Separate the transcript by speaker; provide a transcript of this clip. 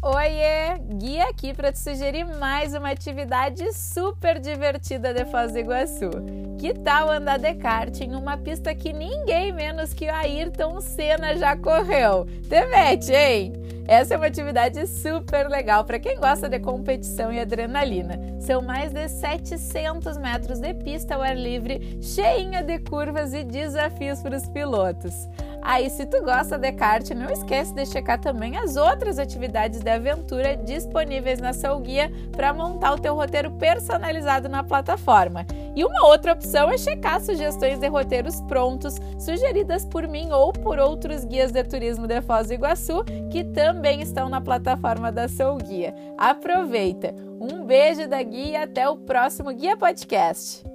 Speaker 1: Oiê! Guia aqui para te sugerir mais uma atividade super divertida de Foz do Iguaçu. Que tal andar de kart em uma pista que ninguém menos que o Ayrton Senna já correu? Te mete, hein? Essa é uma atividade super legal para quem gosta de competição e adrenalina. São mais de 700 metros de pista ao ar livre, cheinha de curvas e desafios para os pilotos. Aí, se tu gosta de kart, não esquece de checar também as outras atividades de aventura disponíveis na seu guia para montar o teu roteiro personalizado na plataforma. E uma outra opção é checar sugestões de roteiros prontos sugeridas por mim ou por outros guias de turismo de Foz do Iguaçu que também estão na plataforma da seu guia. Aproveita! Um beijo da guia e até o próximo Guia Podcast.